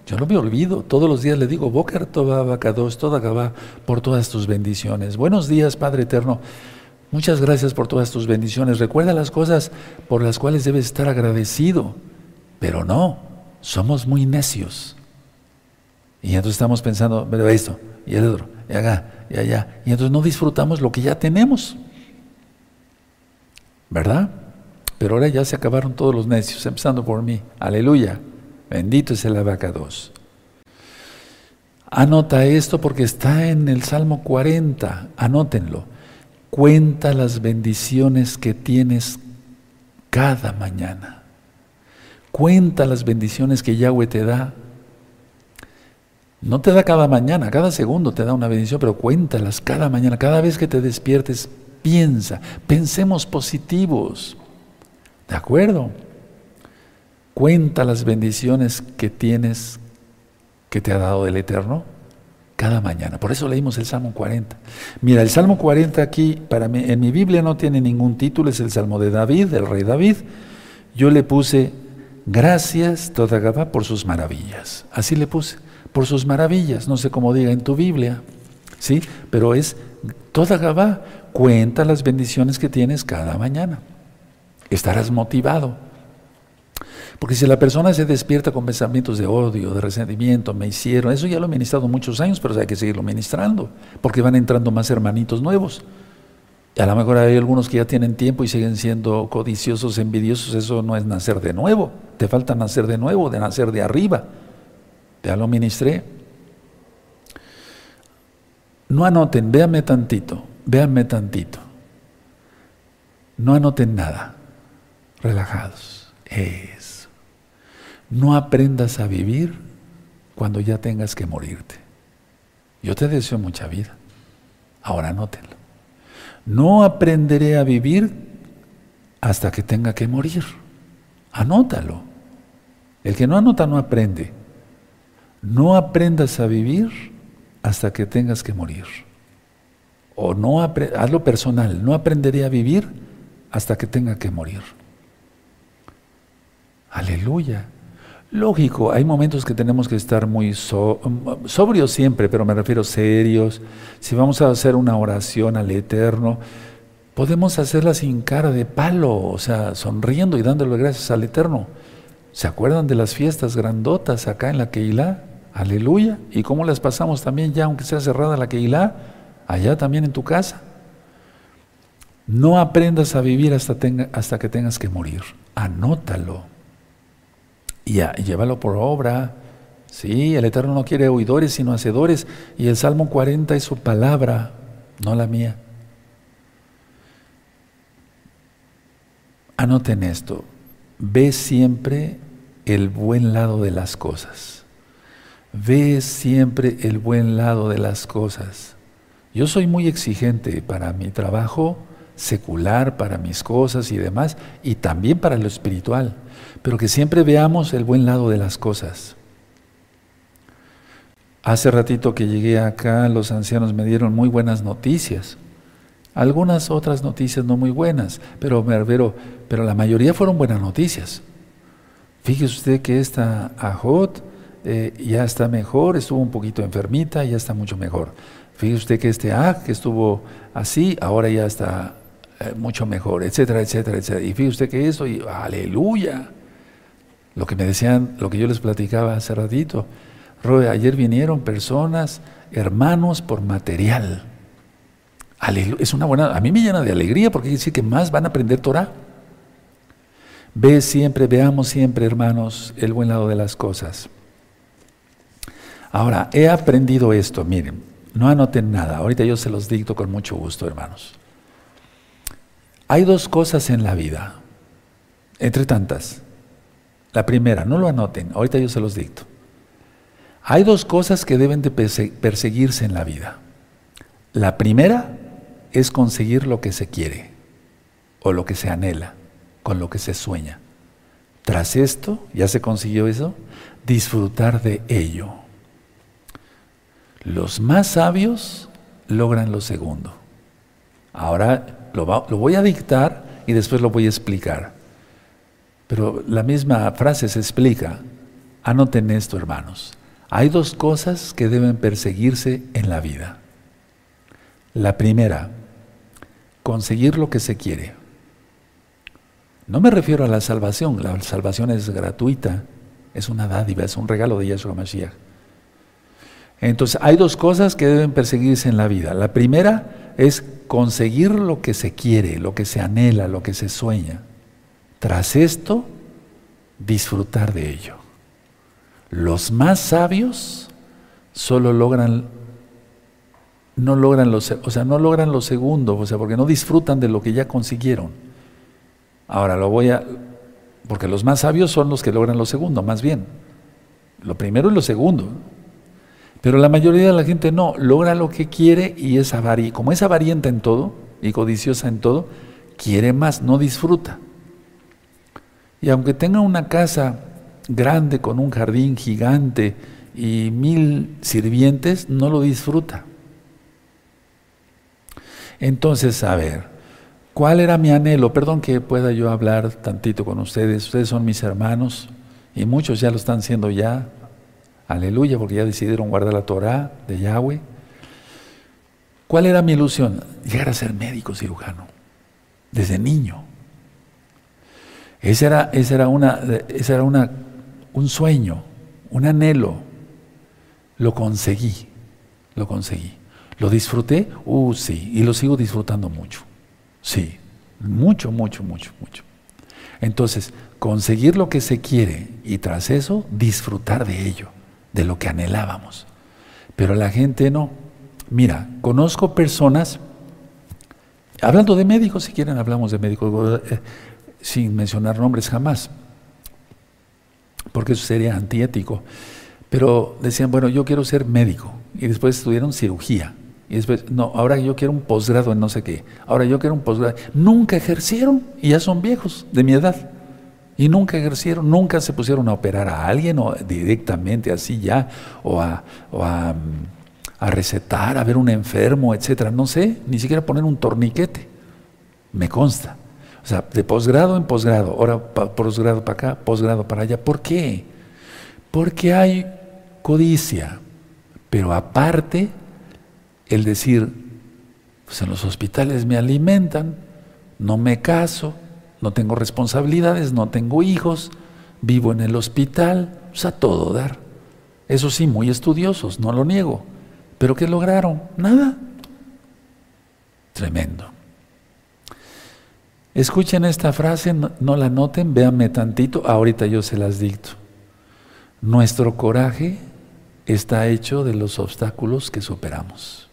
yo no me olvido, todos los días le digo, Boker Toba Bacados, toda por todas tus bendiciones. Buenos días, Padre Eterno. Muchas gracias por todas tus bendiciones. Recuerda las cosas por las cuales debes estar agradecido. Pero no, somos muy necios. Y entonces estamos pensando, pero esto, y el otro, y acá, y allá. Y entonces no disfrutamos lo que ya tenemos. ¿Verdad? Pero ahora ya se acabaron todos los necios, empezando por mí. Aleluya. Bendito es el abacados. Anota esto porque está en el Salmo 40. Anótenlo. Cuenta las bendiciones que tienes cada mañana. Cuenta las bendiciones que Yahweh te da. No te da cada mañana, cada segundo te da una bendición, pero cuéntalas cada mañana, cada vez que te despiertes, piensa, pensemos positivos. ¿De acuerdo? Cuenta las bendiciones que tienes, que te ha dado el Eterno, cada mañana. Por eso leímos el Salmo 40. Mira, el Salmo 40 aquí, para mí, en mi Biblia no tiene ningún título, es el Salmo de David, del rey David. Yo le puse, gracias toda Gabá por sus maravillas. Así le puse, por sus maravillas. No sé cómo diga en tu Biblia, ¿sí? Pero es toda Gabá, cuenta las bendiciones que tienes cada mañana. Estarás motivado. Porque si la persona se despierta con pensamientos de odio, de resentimiento, me hicieron, eso ya lo he ministrado muchos años, pero hay que seguirlo ministrando, porque van entrando más hermanitos nuevos. A lo mejor hay algunos que ya tienen tiempo y siguen siendo codiciosos, envidiosos, eso no es nacer de nuevo, te falta nacer de nuevo, de nacer de arriba. Ya lo ministré. No anoten, véanme tantito, véanme tantito. No anoten nada, relajados. No aprendas a vivir cuando ya tengas que morirte. Yo te deseo mucha vida. Ahora anótenlo. No aprenderé a vivir hasta que tenga que morir. Anótalo. El que no anota no aprende. No aprendas a vivir hasta que tengas que morir. O no hazlo personal. No aprenderé a vivir hasta que tenga que morir. Aleluya. Lógico, hay momentos que tenemos que estar muy sobrios siempre, pero me refiero serios. Si vamos a hacer una oración al Eterno, podemos hacerla sin cara de palo, o sea, sonriendo y dándole gracias al Eterno. ¿Se acuerdan de las fiestas grandotas acá en la Keilah? Aleluya. ¿Y cómo las pasamos también ya, aunque sea cerrada la Keilah? Allá también en tu casa. No aprendas a vivir hasta, hasta que tengas que morir. Anótalo y, llévalo por obra. Sí, el Eterno no quiere oidores sino hacedores. Y el Salmo 40 es su palabra, no la mía. Anoten esto. Ve siempre el buen lado de las cosas. Ve siempre el buen lado de las cosas. Yo soy muy exigente para mi trabajo secular, para mis cosas y demás, y también para lo espiritual pero que siempre veamos el buen lado de las cosas. Hace ratito que llegué acá, los ancianos me dieron muy buenas noticias. Algunas otras noticias no muy buenas, pero, pero, pero la mayoría fueron buenas noticias. Fíjese usted que esta Ajot eh, ya está mejor, estuvo un poquito enfermita, ya está mucho mejor. Fíjese usted que este Aj, que estuvo así, ahora ya está eh, mucho mejor, etcétera, etcétera, etcétera. Y fíjese usted que eso, y aleluya. Lo que me decían, lo que yo les platicaba hace ratito. ayer vinieron personas, hermanos por material. Es una buena, a mí me llena de alegría porque quiere decir que más van a aprender Torah. Ve siempre, veamos siempre, hermanos, el buen lado de las cosas. Ahora, he aprendido esto, miren, no anoten nada, ahorita yo se los dicto con mucho gusto, hermanos. Hay dos cosas en la vida, entre tantas. La primera, no lo anoten, ahorita yo se los dicto. Hay dos cosas que deben de perseguirse en la vida. La primera es conseguir lo que se quiere o lo que se anhela, con lo que se sueña. Tras esto, ya se consiguió eso, disfrutar de ello. Los más sabios logran lo segundo. Ahora lo, voy a dictar y después lo voy a explicar. Pero la misma frase se explica. Anoten esto, hermanos. Hay dos cosas que deben perseguirse en la vida. La primera, conseguir lo que se quiere. No me refiero a la salvación, la salvación es gratuita, es una dádiva, es un regalo de Yahshua Mashiach. Entonces, hay dos cosas que deben perseguirse en la vida. La primera es conseguir lo que se quiere, lo que se anhela, lo que se sueña. Tras esto, disfrutar de ello. Los más sabios solo logran no logran los, o sea, no logran lo segundo, o sea, porque no disfrutan de lo que ya consiguieron. Ahora lo voy a porque los más sabios son los que logran lo segundo, más bien. Lo primero y lo segundo. Pero la mayoría de la gente no, logra lo que quiere y es avarienta. Como es avarienta en todo y codiciosa en todo, quiere más, no disfruta. Y aunque tenga una casa grande con un jardín gigante y mil sirvientes, no lo disfruta. Entonces, a ver, ¿cuál era mi anhelo? Perdón que pueda yo hablar tantito con ustedes. Ustedes son mis hermanos y muchos ya lo están haciendo ya. Aleluya, porque ya decidieron guardar la Torah de Yahweh. ¿Cuál era mi ilusión? Llegar a ser médico cirujano, desde niño. Ese era, era, una, era una, un sueño, un anhelo. Lo conseguí, lo conseguí. ¿Lo disfruté? Uh, sí, y lo sigo disfrutando mucho. Sí, mucho, mucho, mucho, mucho. Entonces, conseguir lo que se quiere y tras eso disfrutar de ello, de lo que anhelábamos. Pero la gente no. Mira, conozco personas, hablando de médicos, si quieren hablamos de médicos, eh, sin mencionar nombres jamás, porque eso sería antiético. Pero decían, bueno, yo quiero ser médico, y después estudiaron cirugía, y después, no, ahora yo quiero un posgrado en no sé qué, ahora yo quiero un posgrado. Nunca ejercieron, y ya son viejos, de mi edad. Y nunca ejercieron, nunca se pusieron a operar a alguien directamente así ya, o a, o a, a recetar, a ver un enfermo, etcétera. No sé, ni siquiera poner un torniquete. Me consta. O sea, de posgrado en posgrado, ahora posgrado para acá, posgrado para allá. ¿Por qué? Porque hay codicia, pero aparte el decir, pues en los hospitales me alimentan, no me caso, no tengo responsabilidades, no tengo hijos, vivo en el hospital, o sea, todo dar. Eso sí, muy estudiosos, no lo niego. ¿Pero qué lograron? Nada. Tremendo. Escuchen esta frase, no, la noten, véanme tantito, ahorita yo se las dicto. Nuestro coraje está hecho de los obstáculos que superamos.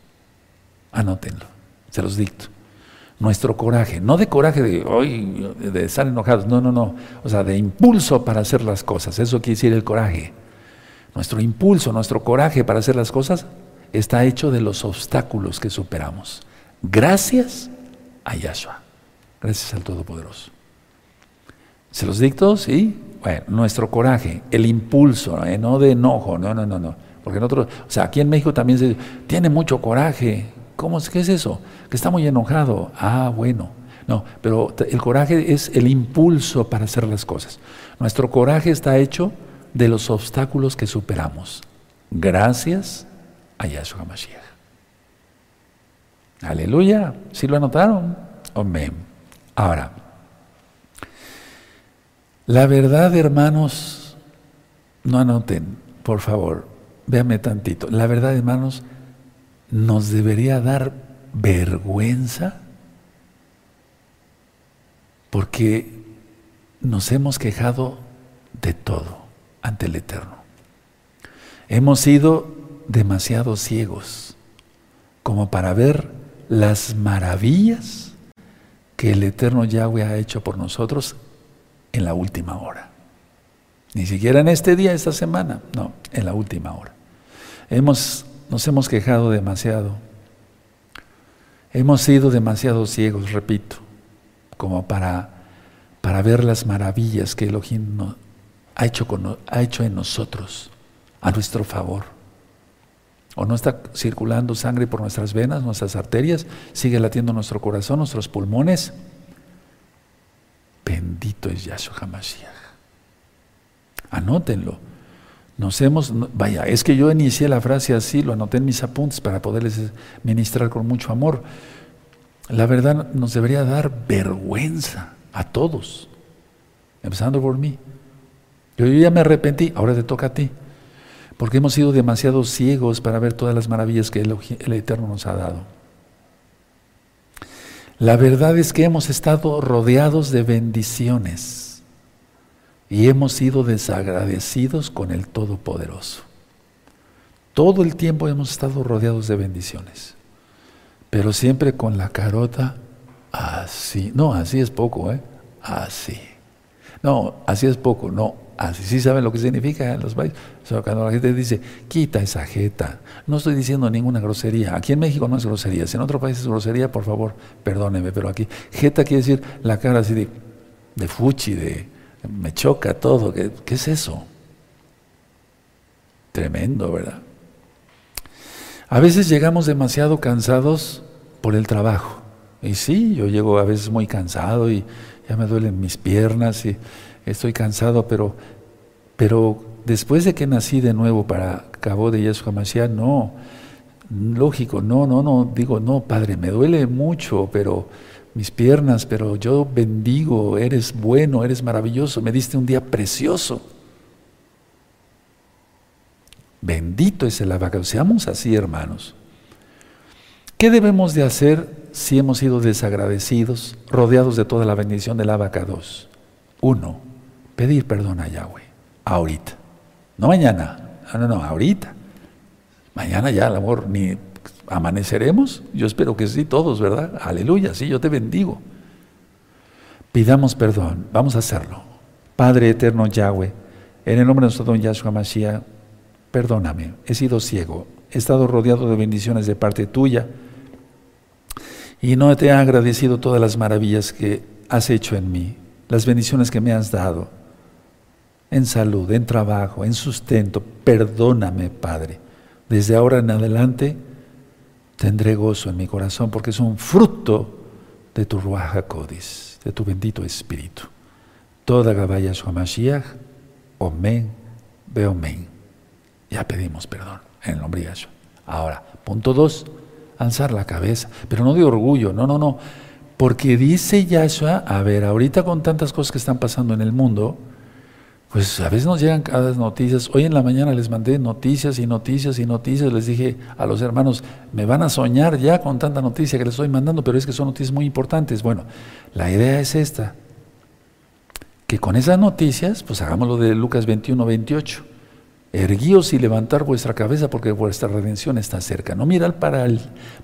Anótenlo, se los dicto. Nuestro coraje, no de coraje de, hoy, de estar enojados, no, no, no. O sea, de impulso para hacer las cosas. Eso quiere decir el coraje. Nuestro impulso, nuestro coraje para hacer las cosas está hecho de los obstáculos que superamos. Gracias a Yahshua. Gracias al Todopoderoso. ¿Se los dicto? Sí. Bueno, nuestro coraje, el impulso, ¿eh? no de enojo, no, no, no, no. Porque nosotros, o sea, aquí en México también se tiene mucho coraje. ¿Cómo es? ¿Qué es eso? Que está muy enojado. Ah, bueno. No, pero el coraje es el impulso para hacer las cosas. Nuestro coraje está hecho de los obstáculos que superamos. Gracias a Yahshua Mashiach. Aleluya. ¿Sí lo anotaron? Amén. Ahora, la verdad, hermanos, no anoten, por favor, véanme tantito. La verdad, hermanos, nos debería dar vergüenza porque nos hemos quejado de todo ante el Eterno. Hemos sido demasiado ciegos como para ver las maravillas que el Eterno Yahweh ha hecho por nosotros en la última hora. Ni siquiera en este día, esta semana, no, en la última hora. Hemos nos hemos quejado demasiado. Hemos sido demasiado ciegos, repito, como para, para ver las maravillas que Elohim ha, hecho ha hecho en nosotros, a nuestro favor. O no está circulando sangre por nuestras venas, nuestras arterias, sigue latiendo nuestro corazón, nuestros pulmones. Bendito es Yahshua HaMashiach. Anótenlo. Nos hemos, vaya, es que yo inicié la frase así, lo anoté en mis apuntes para poderles ministrar con mucho amor. La verdad nos debería dar vergüenza a todos, empezando por mí. Yo ya me arrepentí, ahora te toca a ti, porque hemos sido demasiado ciegos para ver todas las maravillas que el, el Eterno nos ha dado. La verdad es que hemos estado rodeados de bendiciones y hemos sido desagradecidos con el Todopoderoso. Todo el tiempo hemos estado rodeados de bendiciones, pero siempre con la carota así. No, así es poco, ¿eh? Así. No, así es poco, no, así. ¿Sí saben lo que significa en los países? cuando la gente dice, quita esa jeta. No estoy diciendo ninguna grosería. Aquí en México no es grosería. Si en otro país es grosería, por favor, perdóneme, pero aquí. Jeta quiere decir la cara así de fuchi, de me choca todo. ¿Qué, ¿Qué es eso? Tremendo, ¿verdad? A veces llegamos demasiado cansados por el trabajo. Y sí, yo llego a veces muy cansado y ya me duelen mis piernas y estoy cansado, pero, pero después de que nací de nuevo para Cabo de Yeshua Mashiach, no, lógico, no, no, no, digo, no, Padre, me duele mucho, pero mis piernas, pero yo bendigo, eres bueno, eres maravilloso, me diste un día precioso. Bendito es el abacado. Seamos así, hermanos. ¿Qué debemos de hacer si hemos sido desagradecidos, rodeados de toda la bendición del abacados? Uno, pedir perdón a Yahweh, ahorita. No mañana, no, no, no, ahorita. Mañana ya, el amor, ni amaneceremos. Yo espero que sí, todos, ¿verdad? Aleluya, sí, yo te bendigo. Pidamos perdón, vamos a hacerlo. Padre eterno Yahweh, en el nombre de nuestro don Yahshua Mashiach, perdóname, he sido ciego, he estado rodeado de bendiciones de parte tuya y no te he agradecido todas las maravillas que has hecho en mí, las bendiciones que me has dado en salud, en trabajo, en sustento. Perdóname, Padre. Desde ahora en adelante tendré gozo en mi corazón porque es un fruto de tu Ruaja Codis, de tu bendito Espíritu. Toda Gabaya Mashiach, Omen, Beomen. Ya pedimos perdón en el nombre de Yahshua. Ahora, punto dos, alzar la cabeza, pero no de orgullo, no, no, no. Porque dice Yahshua, a ver, ahorita con tantas cosas que están pasando en el mundo, pues a veces nos llegan cada noticias. Hoy en la mañana les mandé noticias y noticias y noticias. Les dije a los hermanos, me van a soñar ya con tanta noticia que les estoy mandando, pero es que son noticias muy importantes. Bueno, la idea es esta, que con esas noticias, pues hagamos lo de Lucas 21, 28. Erguíos y levantar vuestra cabeza porque vuestra redención está cerca. No mirar para,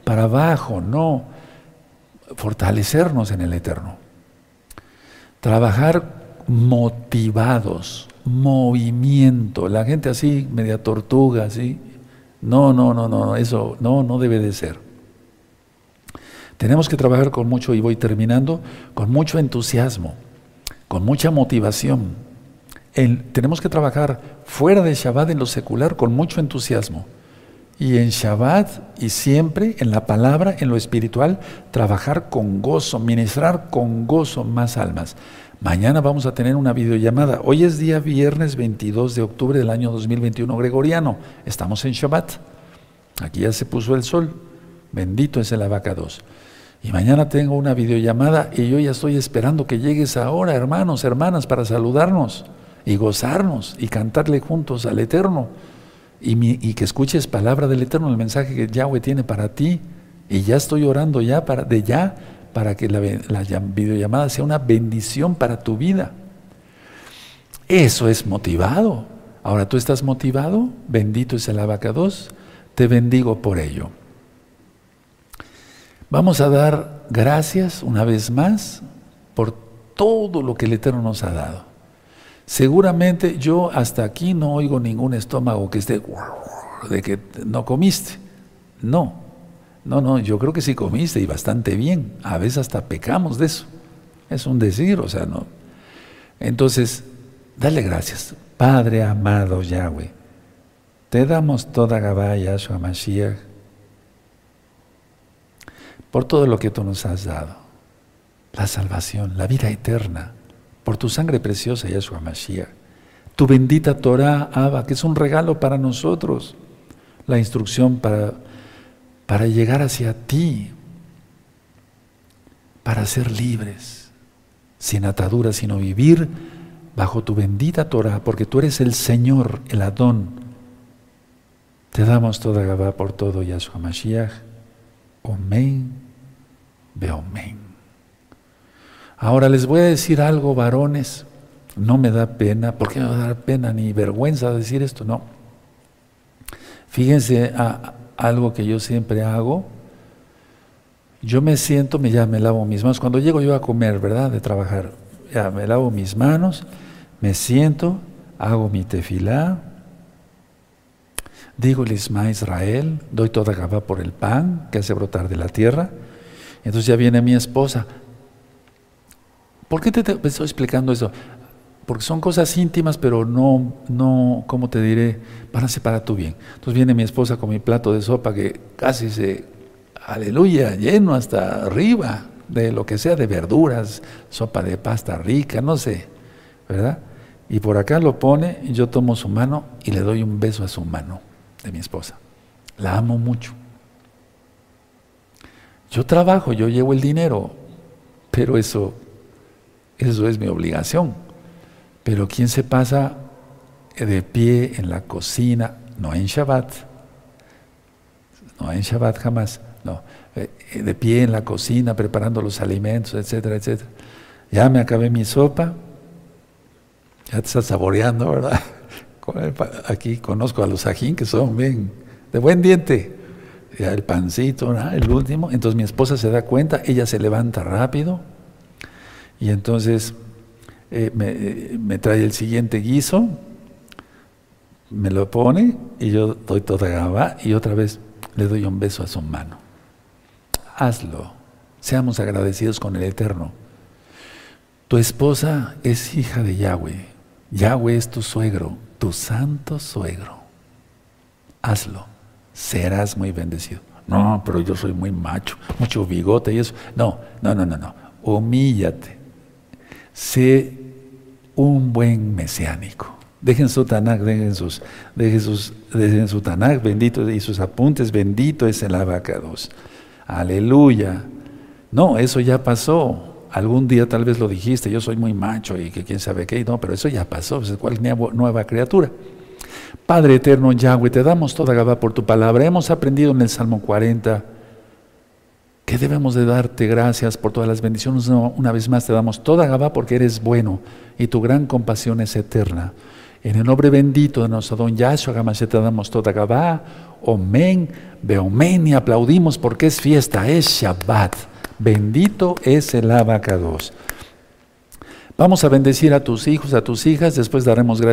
para abajo, no. Fortalecernos en el eterno. Trabajar motivados, movimiento. La gente así, media tortuga, así. No, no, no, no, eso no, no debe de ser. Tenemos que trabajar con mucho, y voy terminando, con mucho entusiasmo, con mucha motivación. tenemos que trabajar fuera de Shabbat en lo secular con mucho entusiasmo. Y en Shabbat y siempre en la palabra, en lo espiritual, trabajar con gozo, ministrar con gozo más almas. Mañana vamos a tener una videollamada. Hoy es día viernes 22 de octubre del año 2021 gregoriano. Estamos en Shabbat. Aquí ya se puso el sol. Bendito es el abacados. Y mañana tengo una videollamada y yo ya estoy esperando que llegues ahora, hermanos, hermanas, para saludarnos y gozarnos y cantarle juntos al Eterno. Y, y que escuches palabra del Eterno, el mensaje que Yahweh tiene para ti. Y ya estoy orando ya para, de ya para que la, videollamada sea una bendición para tu vida. Eso es motivado. Ahora tú estás motivado, bendito es el abacados, te bendigo por ello. Vamos a dar gracias una vez más por todo lo que el Eterno nos ha dado. Seguramente yo hasta aquí no oigo ningún estómago que esté de que no comiste. No, no, no, yo creo que sí comiste y bastante bien. A veces hasta pecamos de eso. Es un decir, o sea, no. Entonces, dale gracias. Padre amado Yahweh, te damos toda Gabaya, Yahshua Mashiach, por todo lo que tú nos has dado. La salvación, la vida eterna, por tu sangre preciosa, Yahshua Mashiach. Tu bendita Torah, Abba, que es un regalo para nosotros. La instrucción para, para llegar hacia ti, para ser libres, sin ataduras, sino vivir bajo tu bendita Torah, porque tú eres el Señor, el Adón. Te damos toda Gabá por todo, Yahshua Mashiach. Omen, Beomen. Ahora les voy a decir algo, varones. No me da pena, ¿por qué me va a dar pena ni vergüenza decir esto? No. Fíjense a, algo que yo siempre hago. Yo me siento, me, ya me lavo mis manos. Cuando llego yo a comer, ¿verdad? De trabajar, ya me lavo mis manos, me siento, hago mi tefilá, digo el Isma Israel, doy toda gaba por el pan que hace brotar de la tierra. Entonces ya viene mi esposa. ¿Por qué te, estoy explicando eso? Porque son cosas íntimas, pero no, no, ¿cómo te diré? Van a ser para tu bien. Entonces viene mi esposa con mi plato de sopa que casi se, aleluya, lleno hasta arriba de lo que sea, de verduras, sopa de pasta rica, no sé, ¿verdad? Y por acá lo pone, yo tomo su mano y le doy un beso a su mano de mi esposa. La amo mucho. Yo trabajo, yo llevo el dinero, pero eso, eso es mi obligación. Pero ¿quién se pasa de pie en la cocina? No en Shabbat, no en Shabbat jamás, no, eh, de pie en la cocina preparando los alimentos, etcétera, etcétera. Ya me acabé mi sopa, ya te estás saboreando, ¿verdad? Aquí conozco a los ajín que son bien de buen diente el pancito, el último. Entonces mi esposa se da cuenta, ella se levanta rápido y entonces eh, eh, me, trae el siguiente guiso, me lo pone y yo doy toda gaba y otra vez le doy un beso a su mano. Hazlo, seamos agradecidos con el Eterno. Tu esposa es hija de Yahweh, Yahweh es tu suegro, tu santo suegro. Hazlo serás muy bendecido. No, pero yo soy muy macho, mucho bigote y eso. No, no, no, no, no. Humíllate. Sé un buen mesiánico. Dejen su Tanakh, dejen sus, dejen sus, su Tanakh, bendito, y sus apuntes, bendito es el abacados. Aleluya. No, eso ya pasó. Algún día tal vez lo dijiste, yo soy muy macho y que quién sabe qué, no, pero eso ya pasó, es cual nueva criatura. Padre eterno Yahweh, te damos toda Gabá por tu palabra. Hemos aprendido en el Salmo 40 que debemos de darte gracias por todas las bendiciones. Una vez más te damos toda Gabá porque eres bueno y tu gran compasión es eterna. En el nombre bendito de nuestro don Yahshua Gamashe te damos toda Gabá. Omen, Beomen y aplaudimos porque es fiesta, es Shabbat. Bendito es el abacados. Vamos a bendecir a tus hijos, a tus hijas, después daremos gracias.